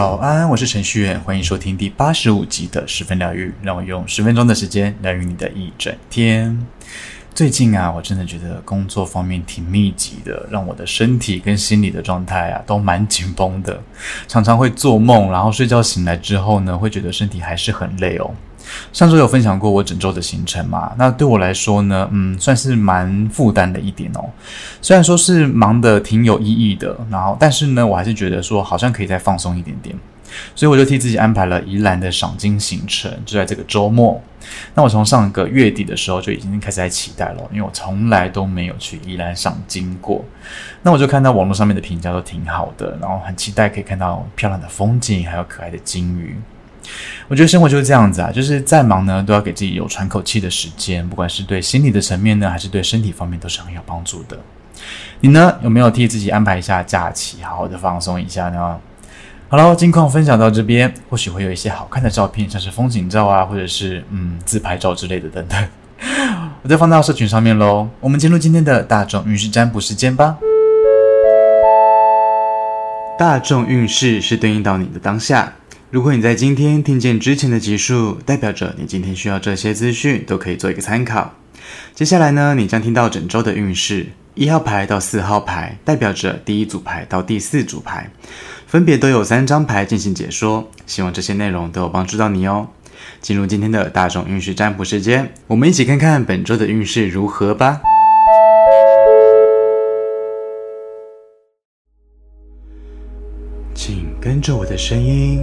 早安，我是程序员，欢迎收听第八十五集的十分疗愈，让我用十分钟的时间疗愈你的一整天。最近啊，我真的觉得工作方面挺密集的，让我的身体跟心理的状态啊都蛮紧绷的，常常会做梦，然后睡觉醒来之后呢，会觉得身体还是很累哦。上周有分享过我整周的行程嘛？那对我来说呢，嗯，算是蛮负担的一点哦。虽然说是忙得挺有意义的，然后但是呢，我还是觉得说好像可以再放松一点点。所以我就替自己安排了宜兰的赏金行程，就在这个周末。那我从上个月底的时候就已经开始在期待了，因为我从来都没有去宜兰赏金过。那我就看到网络上面的评价都挺好的，然后很期待可以看到漂亮的风景，还有可爱的金鱼。我觉得生活就是这样子啊，就是再忙呢，都要给自己有喘口气的时间，不管是对心理的层面呢，还是对身体方面，都是很有帮助的。你呢，有没有替自己安排一下假期，好好的放松一下呢？好了，近况分享到这边，或许会有一些好看的照片，像是风景照啊，或者是嗯自拍照之类的等等，我再放到社群上面喽。我们进入今天的大众运势占卜时间吧。大众运势是对应到你的当下，如果你在今天听见之前的集数，代表着你今天需要这些资讯，都可以做一个参考。接下来呢，你将听到整周的运势，一号牌到四号牌，代表着第一组牌到第四组牌。分别都有三张牌进行解说，希望这些内容都有帮助到你哦。进入今天的大众运势占卜时间，我们一起看看本周的运势如何吧。请跟着我的声音，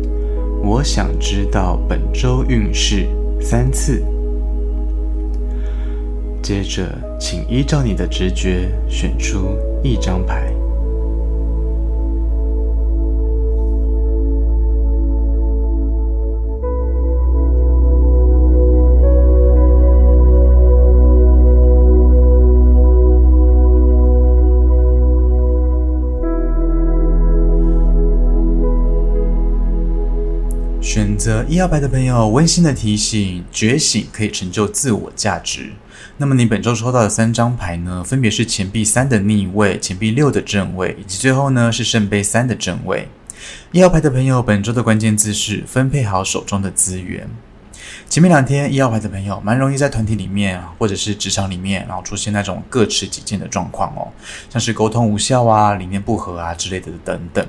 我想知道本周运势”三次。接着，请依照你的直觉选出一张牌。一号牌的朋友，温馨的提醒：觉醒可以成就自我价值。那么你本周抽到的三张牌呢？分别是钱币三的逆位、钱币六的正位，以及最后呢是圣杯三的正位。一号牌的朋友，本周的关键字是分配好手中的资源。前面两天一号牌的朋友蛮容易在团体里面或者是职场里面，然后出现那种各持己见的状况哦，像是沟通无效啊、理念不合啊之类的等等。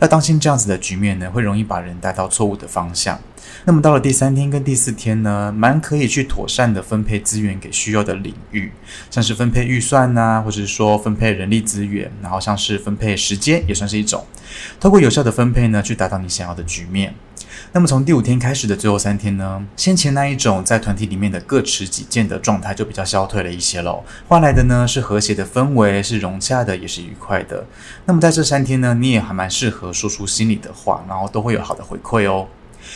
要当心这样子的局面呢，会容易把人带到错误的方向。那么到了第三天跟第四天呢，蛮可以去妥善的分配资源给需要的领域，像是分配预算啊，或者是说分配人力资源，然后像是分配时间也算是一种。透过有效的分配呢，去达到你想要的局面。那么从第五天开始的最后三天呢，先前那一种在团体里面的各持己见的状态就比较消退了一些喽，换来的呢是和谐的氛围，是融洽的，也是愉快的。那么在这三天呢，你也还蛮适合说出心里的话，然后都会有好的回馈哦。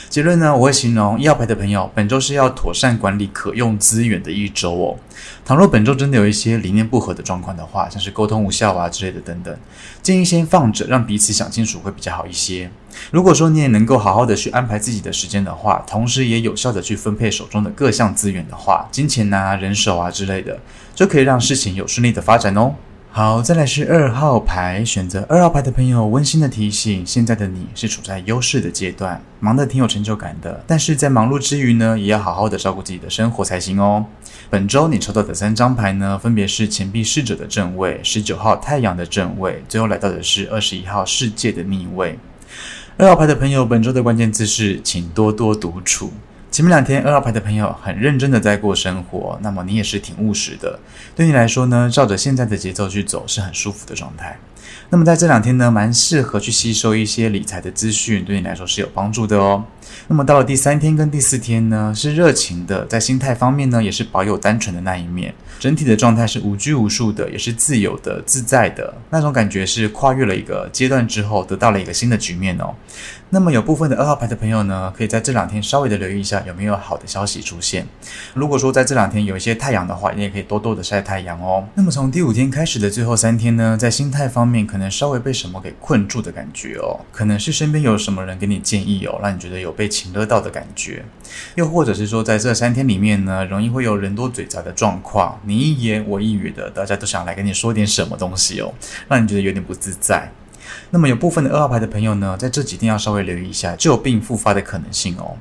结论呢，我会形容一号牌的朋友，本周是要妥善管理可用资源的一周哦。倘若本周真的有一些理念不合的状况的话，像是沟通无效啊之类的等等，建议先放着，让彼此想清楚会比较好一些。如果说你也能够好好的去安排自己的时间的话，同时也有效的去分配手中的各项资源的话，金钱啊、人手啊之类的，就可以让事情有顺利的发展哦。好，再来是二号牌，选择二号牌的朋友，温馨的提醒：现在的你是处在优势的阶段，忙得挺有成就感的。但是在忙碌之余呢，也要好好的照顾自己的生活才行哦。本周你抽到的三张牌呢，分别是钱币侍者的正位、十九号太阳的正位，最后来到的是二十一号世界的逆位。二号牌的朋友，本周的关键字是请多多独处。前面两天，二号牌的朋友很认真的在过生活，那么你也是挺务实的。对你来说呢，照着现在的节奏去走是很舒服的状态。那么在这两天呢，蛮适合去吸收一些理财的资讯，对你来说是有帮助的哦。那么到了第三天跟第四天呢，是热情的，在心态方面呢，也是保有单纯的那一面，整体的状态是无拘无束的，也是自由的、自在的那种感觉，是跨越了一个阶段之后，得到了一个新的局面哦。那么有部分的二号牌的朋友呢，可以在这两天稍微的留意一下有没有好的消息出现。如果说在这两天有一些太阳的话，你也可以多多的晒太阳哦。那么从第五天开始的最后三天呢，在心态方面可能稍微被什么给困住的感觉哦，可能是身边有什么人给你建议哦，让你觉得有被情勒到的感觉，又或者是说在这三天里面呢，容易会有人多嘴杂的状况，你一言我一语的，大家都想来跟你说点什么东西哦，让你觉得有点不自在。那么有部分的二号牌的朋友呢，在这几天要稍微留意一下旧病复发的可能性哦。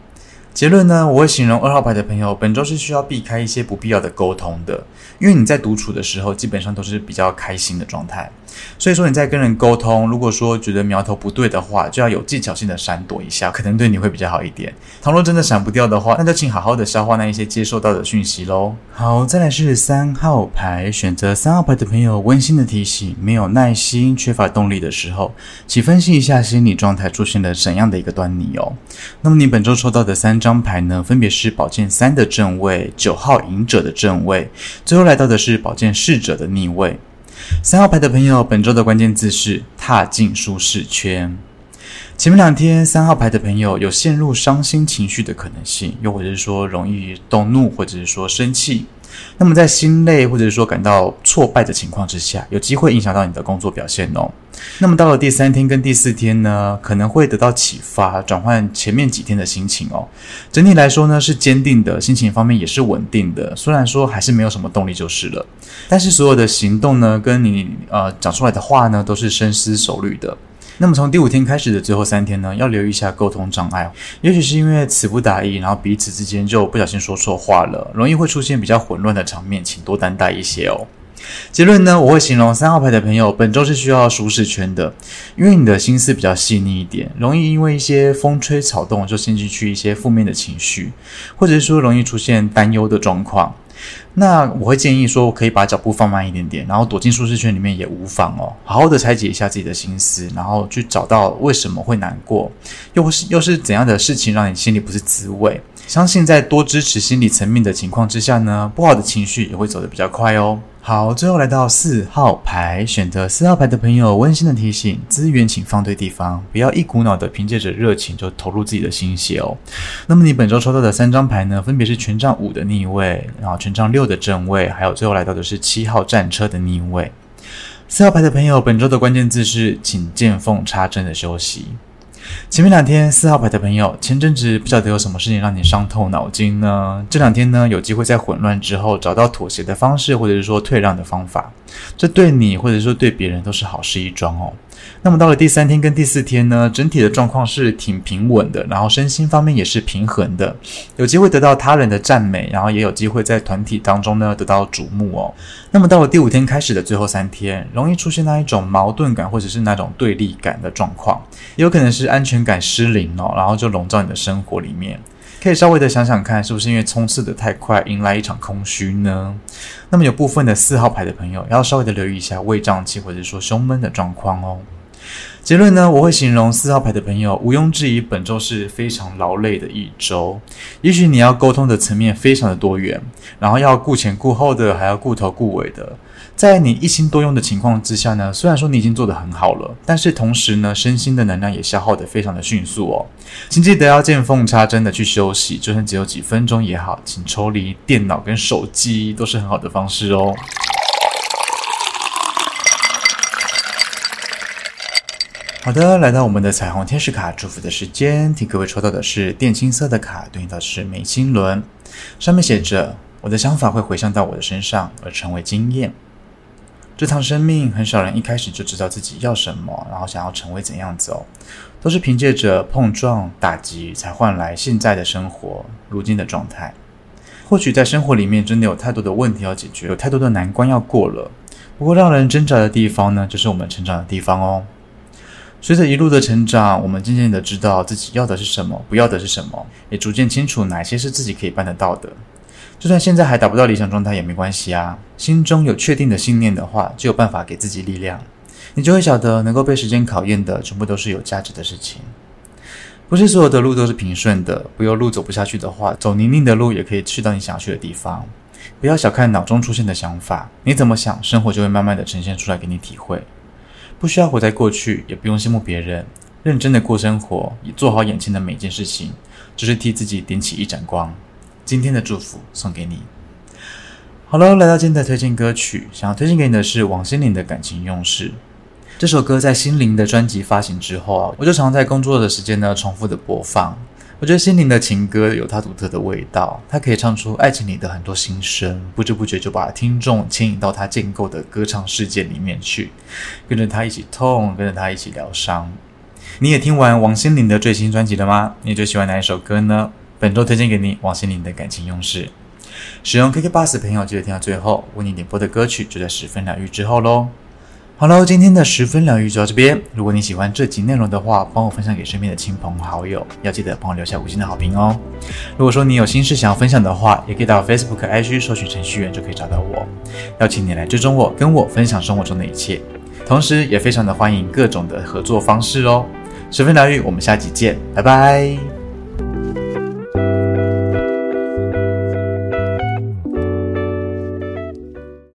结论呢，我会形容二号牌的朋友本周是需要避开一些不必要的沟通的，因为你在独处的时候，基本上都是比较开心的状态。所以说你在跟人沟通，如果说觉得苗头不对的话，就要有技巧性的闪躲一下，可能对你会比较好一点。倘若真的闪不掉的话，那就请好好的消化那一些接收到的讯息喽。好，再来是三号牌，选择三号牌的朋友，温馨的提醒：没有耐心、缺乏动力的时候，请分析一下心理状态出现了怎样的一个端倪哦。那么你本周抽到的三张牌呢，分别是宝剑三的正位、九号隐者的正位，最后来到的是宝剑侍者的逆位。三号牌的朋友，本周的关键字是踏进舒适圈。前面两天，三号牌的朋友有陷入伤心情绪的可能性，又或者是说容易动怒，或者是说生气。那么在心累或者是说感到挫败的情况之下，有机会影响到你的工作表现哦。那么到了第三天跟第四天呢，可能会得到启发，转换前面几天的心情哦。整体来说呢，是坚定的，心情方面也是稳定的。虽然说还是没有什么动力就是了，但是所有的行动呢，跟你呃讲出来的话呢，都是深思熟虑的。那么从第五天开始的最后三天呢，要留意一下沟通障碍，也许是因为词不达意，然后彼此之间就不小心说错话了，容易会出现比较混乱的场面，请多担待一些哦。结论呢，我会形容三号牌的朋友本周是需要舒适圈的，因为你的心思比较细腻一点，容易因为一些风吹草动就陷进去一些负面的情绪，或者是说容易出现担忧的状况。那我会建议说，可以把脚步放慢一点点，然后躲进舒适圈里面也无妨哦。好好的拆解一下自己的心思，然后去找到为什么会难过，又是又是怎样的事情让你心里不是滋味。相信在多支持心理层面的情况之下呢，不好的情绪也会走得比较快哦。好，最后来到四号牌，选择四号牌的朋友，温馨的提醒：资源请放对地方，不要一股脑的凭借着热情就投入自己的心血哦。那么你本周抽到的三张牌呢，分别是权杖五的逆位，然后权杖六的正位，还有最后来到的是七号战车的逆位。四号牌的朋友，本周的关键字是请见缝插针的休息。前面两天，四号牌的朋友，前阵子不晓得有什么事情让你伤透脑筋呢？这两天呢，有机会在混乱之后找到妥协的方式，或者是说退让的方法，这对你或者说对别人都是好事一桩哦。那么到了第三天跟第四天呢，整体的状况是挺平稳的，然后身心方面也是平衡的，有机会得到他人的赞美，然后也有机会在团体当中呢得到瞩目哦。那么到了第五天开始的最后三天，容易出现那一种矛盾感或者是那种对立感的状况，也有可能是安全感失灵哦，然后就笼罩你的生活里面。可以稍微的想想看，是不是因为冲刺的太快，迎来一场空虚呢？那么有部分的四号牌的朋友，要稍微的留意一下胃胀气或者说胸闷的状况哦。结论呢，我会形容四号牌的朋友，毋庸置疑，本周是非常劳累的一周。也许你要沟通的层面非常的多元，然后要顾前顾后的，还要顾头顾尾的。在你一心多用的情况之下呢，虽然说你已经做得很好了，但是同时呢，身心的能量也消耗得非常的迅速哦。请记得要见缝插针的去休息，就算只有几分钟也好，请抽离电脑跟手机都是很好的方式哦。好的，来到我们的彩虹天使卡祝福的时间，替各位抽到的是靛青色的卡，对应到的是眉心轮，上面写着：“我的想法会回向到我的身上，而成为经验。”这趟生命，很少人一开始就知道自己要什么，然后想要成为怎样子哦，都是凭借着碰撞、打击，才换来现在的生活，如今的状态。或许在生活里面真的有太多的问题要解决，有太多的难关要过了。不过让人挣扎的地方呢，就是我们成长的地方哦。随着一路的成长，我们渐渐的知道自己要的是什么，不要的是什么，也逐渐清楚哪些是自己可以办得到的。就算现在还达不到理想状态也没关系啊，心中有确定的信念的话，就有办法给自己力量。你就会晓得，能够被时间考验的，全部都是有价值的事情。不是所有的路都是平顺的，不有路走不下去的话，走泥泞的路也可以去到你想要去的地方。不要小看脑中出现的想法，你怎么想，生活就会慢慢的呈现出来给你体会。不需要活在过去，也不用羡慕别人，认真的过生活，做好眼前的每件事情，就是替自己点起一盏光。今天的祝福送给你。好了，来到今天的推荐歌曲，想要推荐给你的是王心凌的《感情用事》。这首歌在心灵的专辑发行之后啊，我就常在工作的时间呢重复的播放。我觉得心灵的情歌有它独特的味道，它可以唱出爱情里的很多心声，不知不觉就把听众牵引到他建构的歌唱世界里面去，跟着他一起痛，跟着他一起疗伤。你也听完王心凌的最新专辑了吗？你最喜欢哪一首歌呢？本周推荐给你王心凌的《感情用事》。使用 KKBOX 的朋友记得听到最后，为你点播的歌曲就在十分疗愈之后喽。好喽，今天的十分疗愈就到这边。如果你喜欢这集内容的话，帮我分享给身边的亲朋好友，要记得帮我留下五星的好评哦。如果说你有心事想要分享的话，也可以到 Facebook、IG 搜寻程序员就可以找到我，邀请你来追踪我，跟我分享生活中的一切。同时，也非常的欢迎各种的合作方式哦。十分疗愈，我们下集见，拜拜。